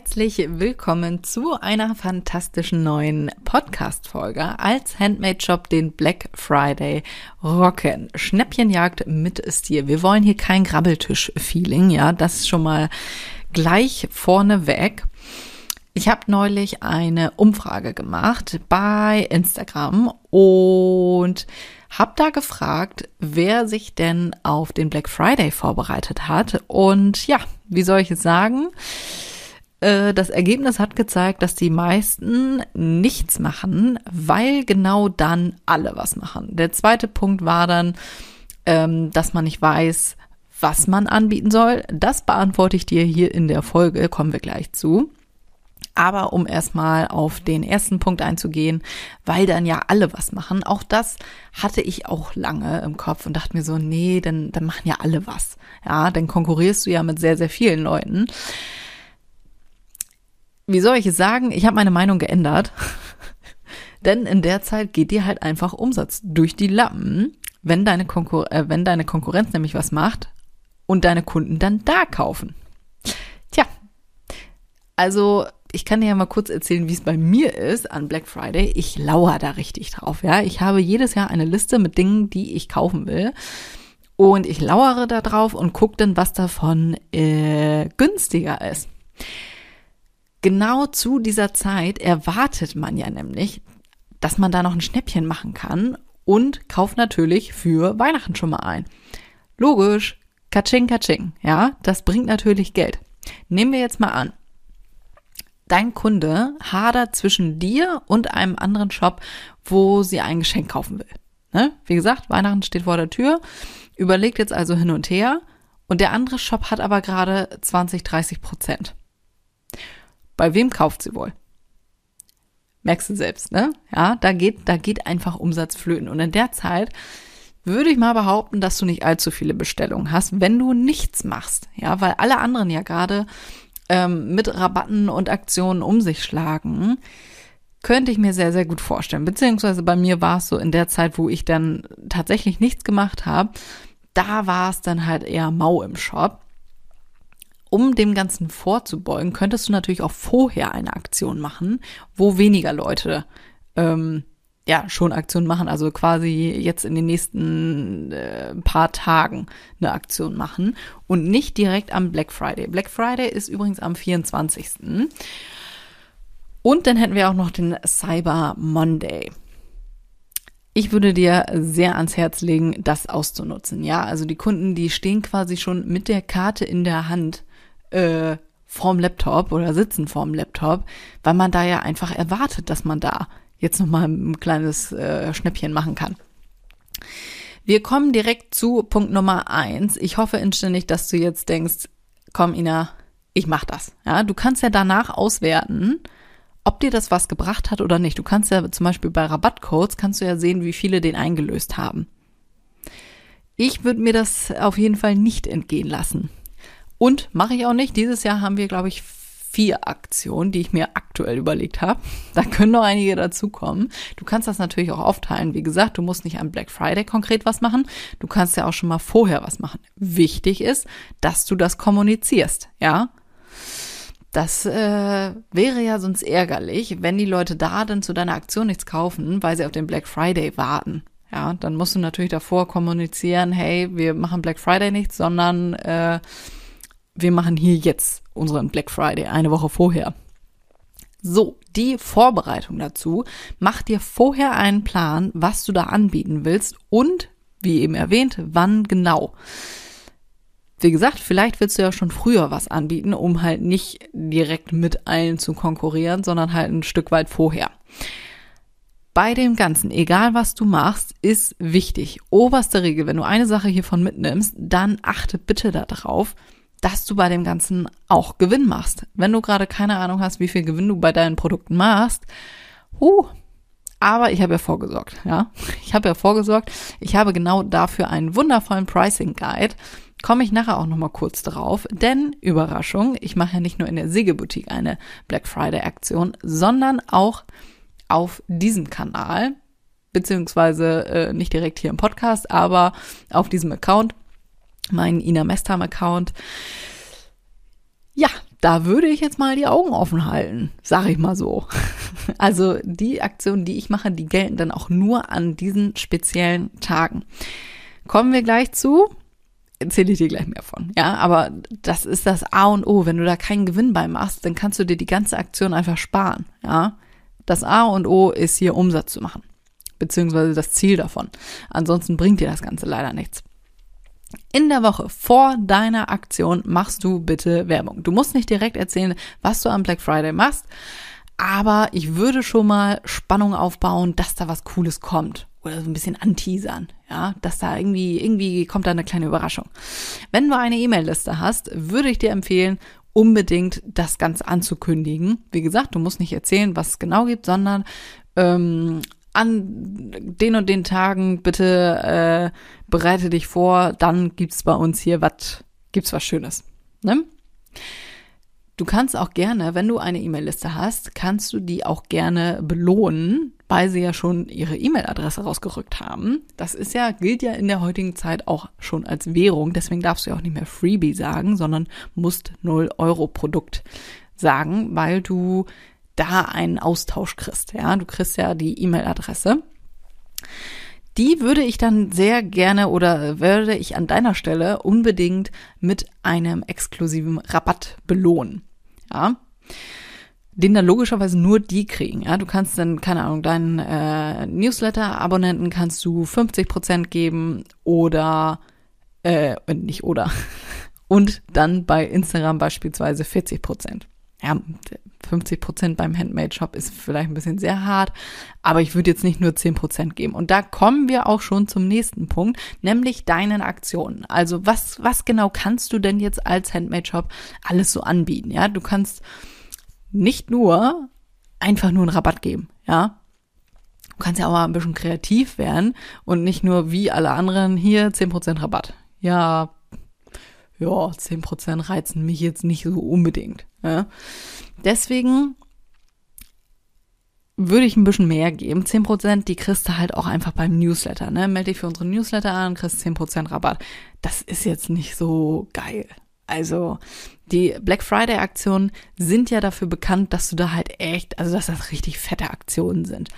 Herzlich willkommen zu einer fantastischen neuen Podcast-Folge als Handmade-Shop den Black Friday rocken. Schnäppchenjagd mit Stil. Wir wollen hier kein Grabbeltisch-Feeling, ja, das ist schon mal gleich vorne weg. Ich habe neulich eine Umfrage gemacht bei Instagram und habe da gefragt, wer sich denn auf den Black Friday vorbereitet hat. Und ja, wie soll ich es sagen? Äh, das Ergebnis hat gezeigt, dass die meisten nichts machen, weil genau dann alle was machen. Der zweite Punkt war dann, ähm, dass man nicht weiß, was man anbieten soll. Das beantworte ich dir hier in der Folge, kommen wir gleich zu. Aber um erstmal auf den ersten Punkt einzugehen, weil dann ja alle was machen, auch das hatte ich auch lange im Kopf und dachte mir so, nee, dann, dann machen ja alle was. Ja, dann konkurrierst du ja mit sehr, sehr vielen Leuten wie soll ich es sagen? Ich habe meine Meinung geändert. Denn in der Zeit geht dir halt einfach Umsatz durch die Lappen, wenn deine, Konkur äh, wenn deine Konkurrenz nämlich was macht und deine Kunden dann da kaufen. Tja, also ich kann dir ja mal kurz erzählen, wie es bei mir ist an Black Friday. Ich lauere da richtig drauf, ja. Ich habe jedes Jahr eine Liste mit Dingen, die ich kaufen will. Und ich lauere da drauf und gucke dann, was davon äh, günstiger ist. Genau zu dieser Zeit erwartet man ja nämlich, dass man da noch ein Schnäppchen machen kann und kauft natürlich für Weihnachten schon mal ein. Logisch, Katsching, Katsching, ja, das bringt natürlich Geld. Nehmen wir jetzt mal an, dein Kunde hadert zwischen dir und einem anderen Shop, wo sie ein Geschenk kaufen will. Ne? Wie gesagt, Weihnachten steht vor der Tür, überlegt jetzt also hin und her und der andere Shop hat aber gerade 20, 30 Prozent. Bei wem kauft sie wohl? Merkst du selbst, ne? Ja, da geht, da geht einfach Umsatz flöten. Und in der Zeit würde ich mal behaupten, dass du nicht allzu viele Bestellungen hast, wenn du nichts machst. Ja, weil alle anderen ja gerade ähm, mit Rabatten und Aktionen um sich schlagen. Könnte ich mir sehr, sehr gut vorstellen. Beziehungsweise bei mir war es so in der Zeit, wo ich dann tatsächlich nichts gemacht habe, da war es dann halt eher mau im Shop um dem Ganzen vorzubeugen, könntest du natürlich auch vorher eine Aktion machen, wo weniger Leute ähm, ja schon Aktionen machen, also quasi jetzt in den nächsten äh, paar Tagen eine Aktion machen und nicht direkt am Black Friday. Black Friday ist übrigens am 24. Und dann hätten wir auch noch den Cyber Monday. Ich würde dir sehr ans Herz legen, das auszunutzen. Ja, also die Kunden, die stehen quasi schon mit der Karte in der Hand äh, vorm Laptop oder sitzen vorm Laptop, weil man da ja einfach erwartet, dass man da jetzt nochmal ein kleines äh, Schnäppchen machen kann. Wir kommen direkt zu Punkt Nummer eins. Ich hoffe inständig, dass du jetzt denkst, komm Ina, ich mach das. Ja, du kannst ja danach auswerten, ob dir das was gebracht hat oder nicht. Du kannst ja zum Beispiel bei Rabattcodes kannst du ja sehen, wie viele den eingelöst haben. Ich würde mir das auf jeden Fall nicht entgehen lassen. Und mache ich auch nicht. Dieses Jahr haben wir, glaube ich, vier Aktionen, die ich mir aktuell überlegt habe. Da können noch einige dazukommen. Du kannst das natürlich auch aufteilen. Wie gesagt, du musst nicht am Black Friday konkret was machen. Du kannst ja auch schon mal vorher was machen. Wichtig ist, dass du das kommunizierst, ja. Das äh, wäre ja sonst ärgerlich, wenn die Leute da dann zu deiner Aktion nichts kaufen, weil sie auf den Black Friday warten. Ja, dann musst du natürlich davor kommunizieren, hey, wir machen Black Friday nichts, sondern äh, wir machen hier jetzt unseren Black Friday eine Woche vorher. So, die Vorbereitung dazu. Mach dir vorher einen Plan, was du da anbieten willst und, wie eben erwähnt, wann genau. Wie gesagt, vielleicht willst du ja schon früher was anbieten, um halt nicht direkt mit allen zu konkurrieren, sondern halt ein Stück weit vorher. Bei dem Ganzen, egal was du machst, ist wichtig. Oberste Regel, wenn du eine Sache hiervon mitnimmst, dann achte bitte darauf, dass du bei dem Ganzen auch Gewinn machst. Wenn du gerade keine Ahnung hast, wie viel Gewinn du bei deinen Produkten machst, huh, Aber ich habe ja vorgesorgt, ja. Ich habe ja vorgesorgt. Ich habe genau dafür einen wundervollen Pricing Guide. Komme ich nachher auch nochmal kurz drauf, denn Überraschung, ich mache ja nicht nur in der Sägeboutique eine Black Friday Aktion, sondern auch auf diesem Kanal, beziehungsweise äh, nicht direkt hier im Podcast, aber auf diesem Account, mein Ina Mestam Account. Ja, da würde ich jetzt mal die Augen offen halten, sag ich mal so. Also die Aktionen, die ich mache, die gelten dann auch nur an diesen speziellen Tagen. Kommen wir gleich zu. Erzähle ich dir gleich mehr von. Ja, aber das ist das A und O. Wenn du da keinen Gewinn bei machst, dann kannst du dir die ganze Aktion einfach sparen. Ja, das A und O ist hier Umsatz zu machen. Beziehungsweise das Ziel davon. Ansonsten bringt dir das Ganze leider nichts. In der Woche vor deiner Aktion machst du bitte Werbung. Du musst nicht direkt erzählen, was du am Black Friday machst, aber ich würde schon mal Spannung aufbauen, dass da was Cooles kommt oder so ein bisschen anteasern, ja, dass da irgendwie irgendwie kommt da eine kleine Überraschung. Wenn du eine E-Mail-Liste hast, würde ich dir empfehlen, unbedingt das Ganze anzukündigen. Wie gesagt, du musst nicht erzählen, was es genau gibt, sondern ähm, an den und den Tagen bitte äh, bereite dich vor, dann gibt's bei uns hier was, gibt's was Schönes. Ne? Du kannst auch gerne, wenn du eine E-Mail-Liste hast, kannst du die auch gerne belohnen, weil sie ja schon ihre E-Mail-Adresse rausgerückt haben. Das ist ja, gilt ja in der heutigen Zeit auch schon als Währung. Deswegen darfst du ja auch nicht mehr Freebie sagen, sondern musst 0 Euro Produkt sagen, weil du da einen Austausch kriegst. Ja, du kriegst ja die E-Mail-Adresse. Die würde ich dann sehr gerne oder würde ich an deiner Stelle unbedingt mit einem exklusiven Rabatt belohnen. Ja. Den dann logischerweise nur die kriegen. Ja, du kannst dann, keine Ahnung, deinen äh, Newsletter-Abonnenten kannst du 50% geben oder äh, nicht oder. Und dann bei Instagram beispielsweise 40% ja, 50 Prozent beim Handmade-Shop ist vielleicht ein bisschen sehr hart, aber ich würde jetzt nicht nur 10 Prozent geben. Und da kommen wir auch schon zum nächsten Punkt, nämlich deinen Aktionen. Also was, was genau kannst du denn jetzt als Handmade-Shop alles so anbieten? Ja, du kannst nicht nur einfach nur einen Rabatt geben, ja. Du kannst ja auch mal ein bisschen kreativ werden und nicht nur wie alle anderen hier 10% Rabatt. Ja, ja, 10% reizen mich jetzt nicht so unbedingt. Ja. Deswegen würde ich ein bisschen mehr geben. 10%, die kriegst du halt auch einfach beim Newsletter. Ne? Melde dich für unsere Newsletter an, kriegst 10% Rabatt. Das ist jetzt nicht so geil. Also die Black Friday Aktionen sind ja dafür bekannt, dass du da halt echt, also dass das richtig fette Aktionen sind.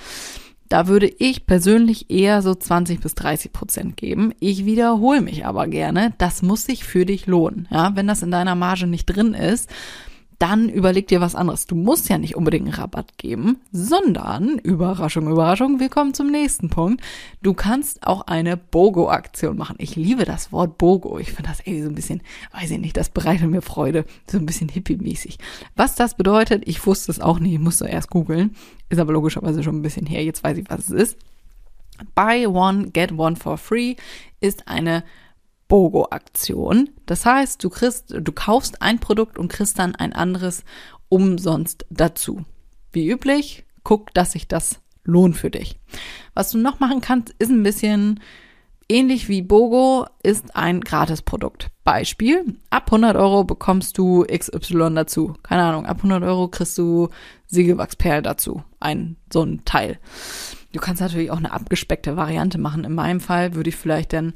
Da würde ich persönlich eher so 20 bis 30 Prozent geben. Ich wiederhole mich aber gerne. Das muss sich für dich lohnen. Ja, wenn das in deiner Marge nicht drin ist, dann überleg dir was anderes. Du musst ja nicht unbedingt einen Rabatt geben, sondern, Überraschung, Überraschung, wir kommen zum nächsten Punkt. Du kannst auch eine BOGO-Aktion machen. Ich liebe das Wort BOGO. Ich finde das ey so ein bisschen, weiß ich nicht, das bereitet mir Freude. So ein bisschen hippie-mäßig. Was das bedeutet, ich wusste es auch nicht, ich musste erst googeln. Ist aber logischerweise schon ein bisschen her. Jetzt weiß ich, was es ist. Buy one, get one for free ist eine BOGO-Aktion. Das heißt, du kriegst, du kaufst ein Produkt und kriegst dann ein anderes umsonst dazu. Wie üblich, guck, dass sich das lohnt für dich. Was du noch machen kannst, ist ein bisschen ähnlich wie BOGO, ist ein Gratisprodukt. Beispiel, ab 100 Euro bekommst du XY dazu. Keine Ahnung, ab 100 Euro kriegst du Siegelwachsperl dazu. Ein, so ein Teil. Du kannst natürlich auch eine abgespeckte Variante machen. In meinem Fall würde ich vielleicht dann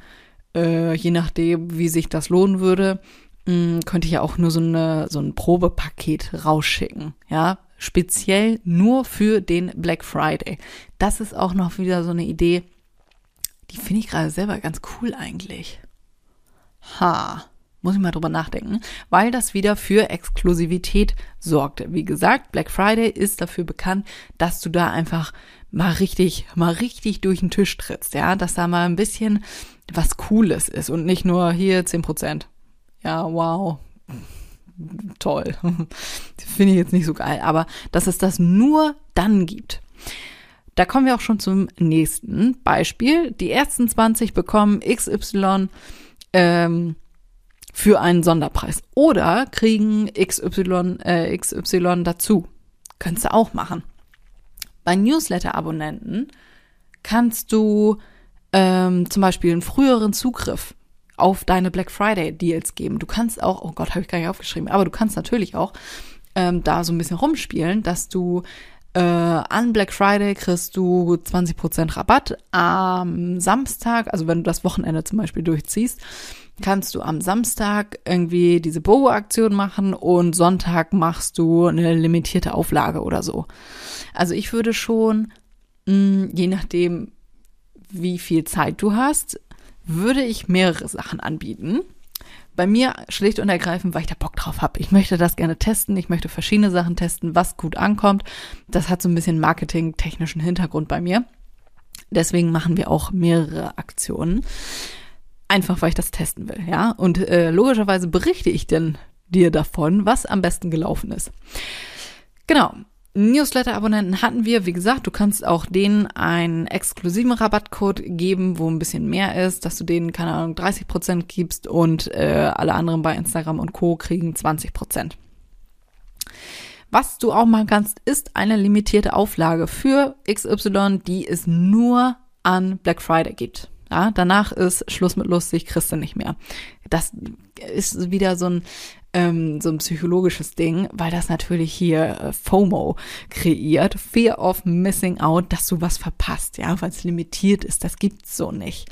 äh, je nachdem, wie sich das lohnen würde, mh, hm, könnte ich ja auch nur so, eine, so ein Probepaket rausschicken, ja, speziell nur für den Black Friday. Das ist auch noch wieder so eine Idee, die finde ich gerade selber ganz cool eigentlich. Ha, muss ich mal drüber nachdenken, weil das wieder für Exklusivität sorgte. Wie gesagt, Black Friday ist dafür bekannt, dass du da einfach mal richtig, mal richtig durch den Tisch trittst, ja, dass da mal ein bisschen was Cooles ist und nicht nur hier zehn Prozent. Ja, wow. Toll. Finde ich jetzt nicht so geil, aber dass es das nur dann gibt. Da kommen wir auch schon zum nächsten Beispiel. Die ersten 20 bekommen XY ähm, für einen Sonderpreis oder kriegen XY, äh, XY dazu. Könntest du auch machen. Bei Newsletter-Abonnenten kannst du ähm, zum Beispiel einen früheren Zugriff auf deine Black Friday Deals geben. Du kannst auch, oh Gott, habe ich gar nicht aufgeschrieben, aber du kannst natürlich auch ähm, da so ein bisschen rumspielen, dass du äh, an Black Friday kriegst du 20% Rabatt. Am Samstag, also wenn du das Wochenende zum Beispiel durchziehst, kannst du am Samstag irgendwie diese BOGO-Aktion machen und Sonntag machst du eine limitierte Auflage oder so. Also ich würde schon, mh, mm, je nachdem, wie viel Zeit du hast, würde ich mehrere Sachen anbieten. Bei mir schlicht und ergreifend, weil ich da Bock drauf habe. Ich möchte das gerne testen. Ich möchte verschiedene Sachen testen, was gut ankommt. Das hat so ein bisschen marketing-technischen Hintergrund bei mir. Deswegen machen wir auch mehrere Aktionen. Einfach, weil ich das testen will, ja. Und äh, logischerweise berichte ich denn dir davon, was am besten gelaufen ist. Genau. Newsletter-Abonnenten hatten wir, wie gesagt, du kannst auch denen einen exklusiven Rabattcode geben, wo ein bisschen mehr ist, dass du denen, keine Ahnung, 30% gibst und äh, alle anderen bei Instagram und Co. kriegen 20%. Was du auch machen kannst, ist eine limitierte Auflage für XY, die es nur an Black Friday gibt. Ja, danach ist Schluss mit lustig, kriegst du nicht mehr. Das ist wieder so ein ähm, so ein psychologisches Ding, weil das natürlich hier äh, FOMO kreiert, Fear of Missing Out, dass du was verpasst, ja, weil es limitiert ist. Das gibt's so nicht.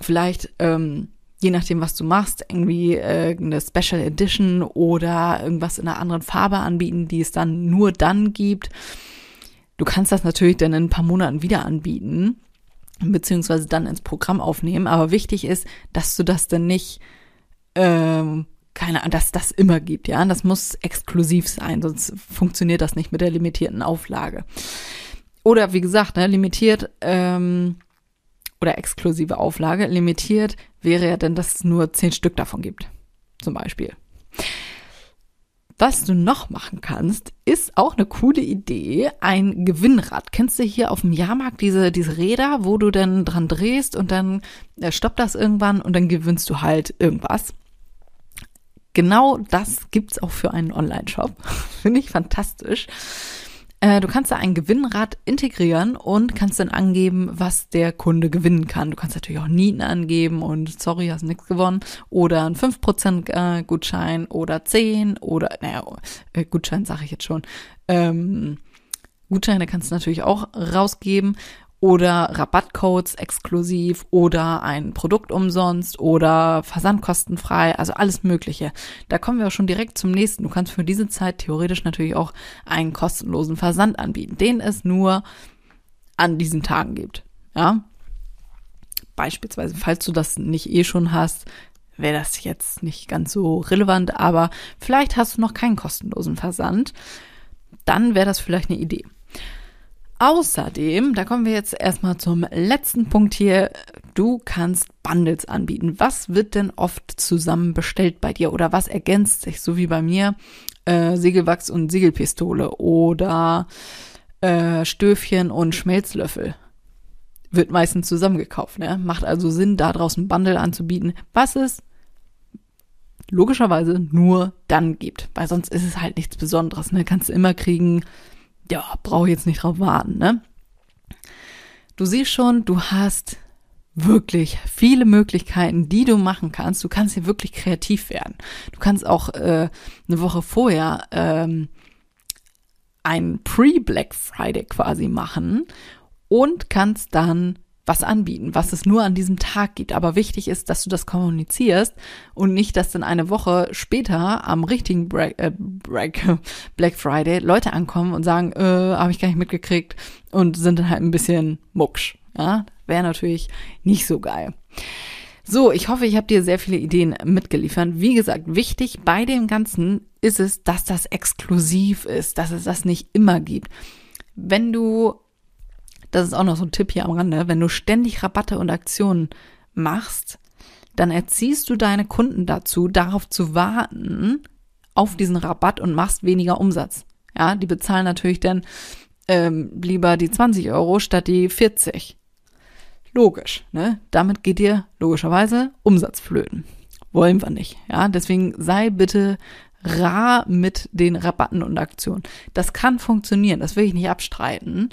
Vielleicht ähm, je nachdem, was du machst, irgendwie äh, eine Special Edition oder irgendwas in einer anderen Farbe anbieten, die es dann nur dann gibt. Du kannst das natürlich dann in ein paar Monaten wieder anbieten, beziehungsweise dann ins Programm aufnehmen. Aber wichtig ist, dass du das dann nicht ähm, keine Ahnung, dass das immer gibt, ja. Das muss exklusiv sein, sonst funktioniert das nicht mit der limitierten Auflage. Oder wie gesagt, ne, limitiert ähm, oder exklusive Auflage. Limitiert wäre ja dann, dass es nur zehn Stück davon gibt, zum Beispiel. Was du noch machen kannst, ist auch eine coole Idee, ein Gewinnrad. Kennst du hier auf dem Jahrmarkt diese, diese Räder, wo du dann dran drehst und dann äh, stoppt das irgendwann und dann gewinnst du halt irgendwas. Genau das gibt's auch für einen Online-Shop. Finde ich fantastisch. Äh, du kannst da ein Gewinnrad integrieren und kannst dann angeben, was der Kunde gewinnen kann. Du kannst natürlich auch Nieten angeben und sorry, hast nichts gewonnen. Oder ein 5% äh, Gutschein oder 10 oder, naja, äh, Gutschein sage ich jetzt schon. Ähm, Gutscheine kannst du natürlich auch rausgeben oder Rabattcodes exklusiv oder ein Produkt umsonst oder versandkostenfrei, also alles Mögliche. Da kommen wir auch schon direkt zum nächsten. Du kannst für diese Zeit theoretisch natürlich auch einen kostenlosen Versand anbieten, den es nur an diesen Tagen gibt. Ja. Beispielsweise, falls du das nicht eh schon hast, wäre das jetzt nicht ganz so relevant, aber vielleicht hast du noch keinen kostenlosen Versand. Dann wäre das vielleicht eine Idee. Außerdem, da kommen wir jetzt erstmal zum letzten Punkt hier. Du kannst Bundles anbieten. Was wird denn oft zusammen bestellt bei dir oder was ergänzt sich, so wie bei mir, äh, Segelwachs und Segelpistole oder äh, Stöfchen und Schmelzlöffel? Wird meistens zusammengekauft, ne? Macht also Sinn, da draußen Bundle anzubieten, was es logischerweise nur dann gibt, weil sonst ist es halt nichts Besonderes, ne? Kannst du immer kriegen, ja, brauche jetzt nicht drauf warten, ne? Du siehst schon, du hast wirklich viele Möglichkeiten, die du machen kannst. Du kannst hier wirklich kreativ werden. Du kannst auch äh, eine Woche vorher ähm, ein Pre-Black Friday quasi machen und kannst dann was anbieten, was es nur an diesem Tag gibt. Aber wichtig ist, dass du das kommunizierst und nicht, dass dann eine Woche später am richtigen Break, äh, Break, Black Friday Leute ankommen und sagen, äh, habe ich gar nicht mitgekriegt und sind dann halt ein bisschen mucksch. Ja, wäre natürlich nicht so geil. So, ich hoffe, ich habe dir sehr viele Ideen mitgeliefert. Wie gesagt, wichtig bei dem Ganzen ist es, dass das exklusiv ist, dass es das nicht immer gibt. Wenn du das ist auch noch so ein Tipp hier am Rande, wenn du ständig Rabatte und Aktionen machst, dann erziehst du deine Kunden dazu, darauf zu warten, auf diesen Rabatt und machst weniger Umsatz. Ja, die bezahlen natürlich dann ähm, lieber die 20 Euro statt die 40. Logisch, ne? Damit geht dir logischerweise Umsatz flöten. Wollen wir nicht. Ja, deswegen sei bitte rar mit den Rabatten und Aktionen. Das kann funktionieren, das will ich nicht abstreiten.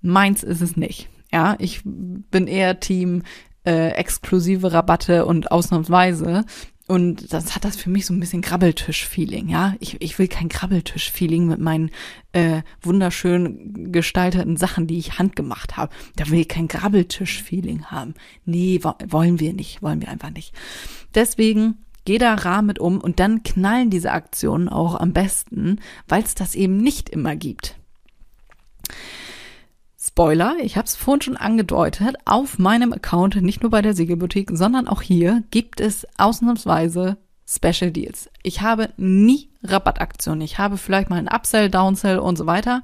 Meins ist es nicht. Ja, ich bin eher Team äh, exklusive Rabatte und ausnahmsweise. Und das hat das für mich so ein bisschen Krabbeltisch-Feeling, ja. Ich, ich will kein Krabbeltisch-Feeling mit meinen äh, wunderschön gestalteten Sachen, die ich handgemacht habe. Da will ich kein Krabbeltisch-Feeling haben. Nee, wo, wollen wir nicht, wollen wir einfach nicht. Deswegen geh da rar mit um und dann knallen diese Aktionen auch am besten, weil es das eben nicht immer gibt. Spoiler, ich habe es vorhin schon angedeutet, auf meinem Account, nicht nur bei der Siegelboutique, sondern auch hier gibt es ausnahmsweise Special Deals. Ich habe nie Rabattaktionen. Ich habe vielleicht mal einen Upsell, Downsell und so weiter.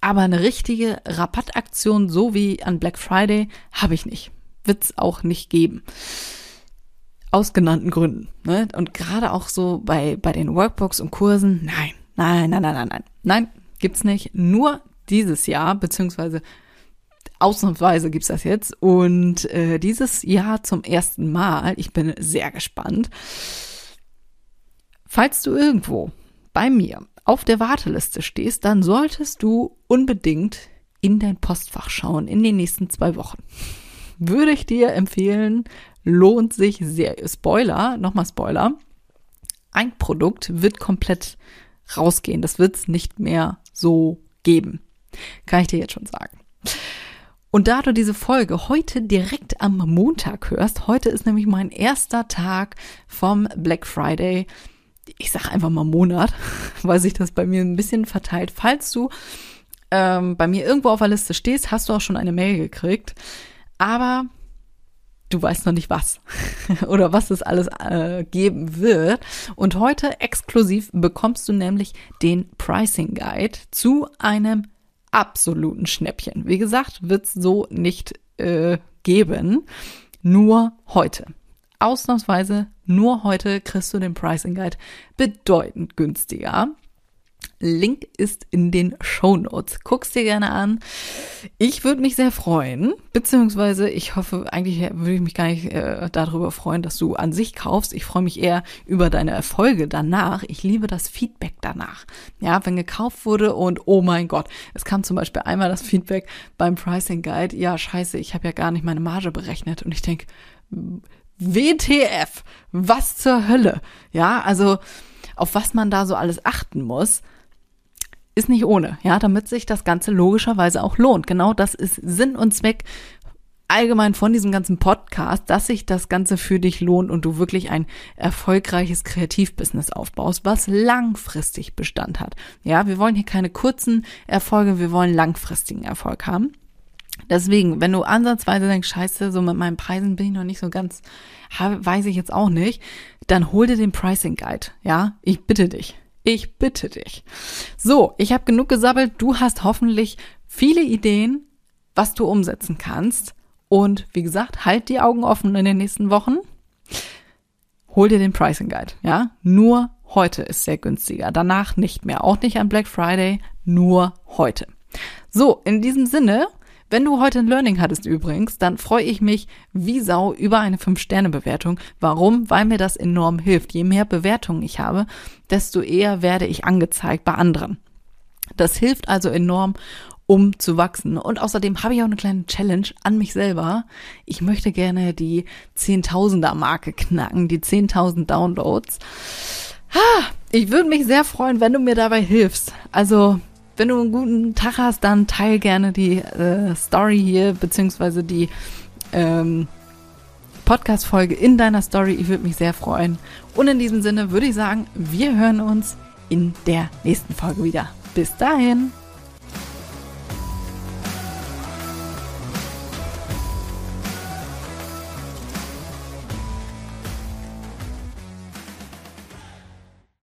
Aber eine richtige Rabattaktion, so wie an Black Friday, habe ich nicht. Wird's auch nicht geben. Aus genannten Gründen. Ne? Und gerade auch so bei, bei den Workbooks und Kursen, nein, nein, nein, nein, nein, nein. Nein, gibt's nicht. Nur dieses Jahr, beziehungsweise ausnahmsweise gibt's das jetzt. Und äh, dieses Jahr zum ersten Mal, ich bin sehr gespannt. Falls du irgendwo bei mir auf der Warteliste stehst, dann solltest du unbedingt in dein Postfach schauen in den nächsten zwei Wochen. Würde ich dir empfehlen, lohnt sich sehr. Spoiler, nochmal Spoiler. Ein Produkt wird komplett rausgehen. Das wird's nicht mehr so geben. Kann ich dir jetzt schon sagen. Und da du diese Folge heute direkt am Montag hörst, heute ist nämlich mein erster Tag vom Black Friday. Ich sage einfach mal Monat, weil sich das bei mir ein bisschen verteilt. Falls du ähm, bei mir irgendwo auf der Liste stehst, hast du auch schon eine Mail gekriegt. Aber du weißt noch nicht was oder was es alles äh, geben wird. Und heute exklusiv bekommst du nämlich den Pricing Guide zu einem absoluten Schnäppchen. Wie gesagt, wird's so nicht äh, geben. Nur heute. Ausnahmsweise nur heute kriegst du den Pricing Guide bedeutend günstiger. Link ist in den Show Notes. Guck's dir gerne an. Ich würde mich sehr freuen, beziehungsweise ich hoffe, eigentlich würde ich mich gar nicht äh, darüber freuen, dass du an sich kaufst. Ich freue mich eher über deine Erfolge danach. Ich liebe das Feedback danach. Ja, wenn gekauft wurde und oh mein Gott, es kam zum Beispiel einmal das Feedback beim Pricing Guide. Ja, scheiße, ich habe ja gar nicht meine Marge berechnet und ich denke, WTF, was zur Hölle? Ja, also auf was man da so alles achten muss ist nicht ohne, ja, damit sich das Ganze logischerweise auch lohnt. Genau das ist Sinn und Zweck allgemein von diesem ganzen Podcast, dass sich das Ganze für dich lohnt und du wirklich ein erfolgreiches Kreativbusiness aufbaust, was langfristig Bestand hat. Ja, wir wollen hier keine kurzen Erfolge, wir wollen langfristigen Erfolg haben. Deswegen, wenn du ansatzweise denkst, scheiße, so mit meinen Preisen bin ich noch nicht so ganz, weiß ich jetzt auch nicht, dann hol dir den Pricing Guide. Ja, ich bitte dich. Ich bitte dich. So, ich habe genug gesabbelt. Du hast hoffentlich viele Ideen, was du umsetzen kannst. Und wie gesagt, halt die Augen offen in den nächsten Wochen. Hol dir den Pricing Guide, ja? Nur heute ist sehr günstiger. Danach nicht mehr. Auch nicht an Black Friday, nur heute. So, in diesem Sinne, wenn du heute ein Learning hattest übrigens, dann freue ich mich wie Sau über eine 5-Sterne-Bewertung. Warum? Weil mir das enorm hilft. Je mehr Bewertungen ich habe, desto eher werde ich angezeigt bei anderen. Das hilft also enorm, um zu wachsen. Und außerdem habe ich auch eine kleine Challenge an mich selber. Ich möchte gerne die 10.000er Marke knacken, die 10.000 Downloads. Ich würde mich sehr freuen, wenn du mir dabei hilfst. Also wenn du einen guten Tag hast, dann teil gerne die äh, Story hier, beziehungsweise die ähm, Podcast-Folge in deiner Story. Ich würde mich sehr freuen. Und in diesem Sinne würde ich sagen, wir hören uns in der nächsten Folge wieder. Bis dahin.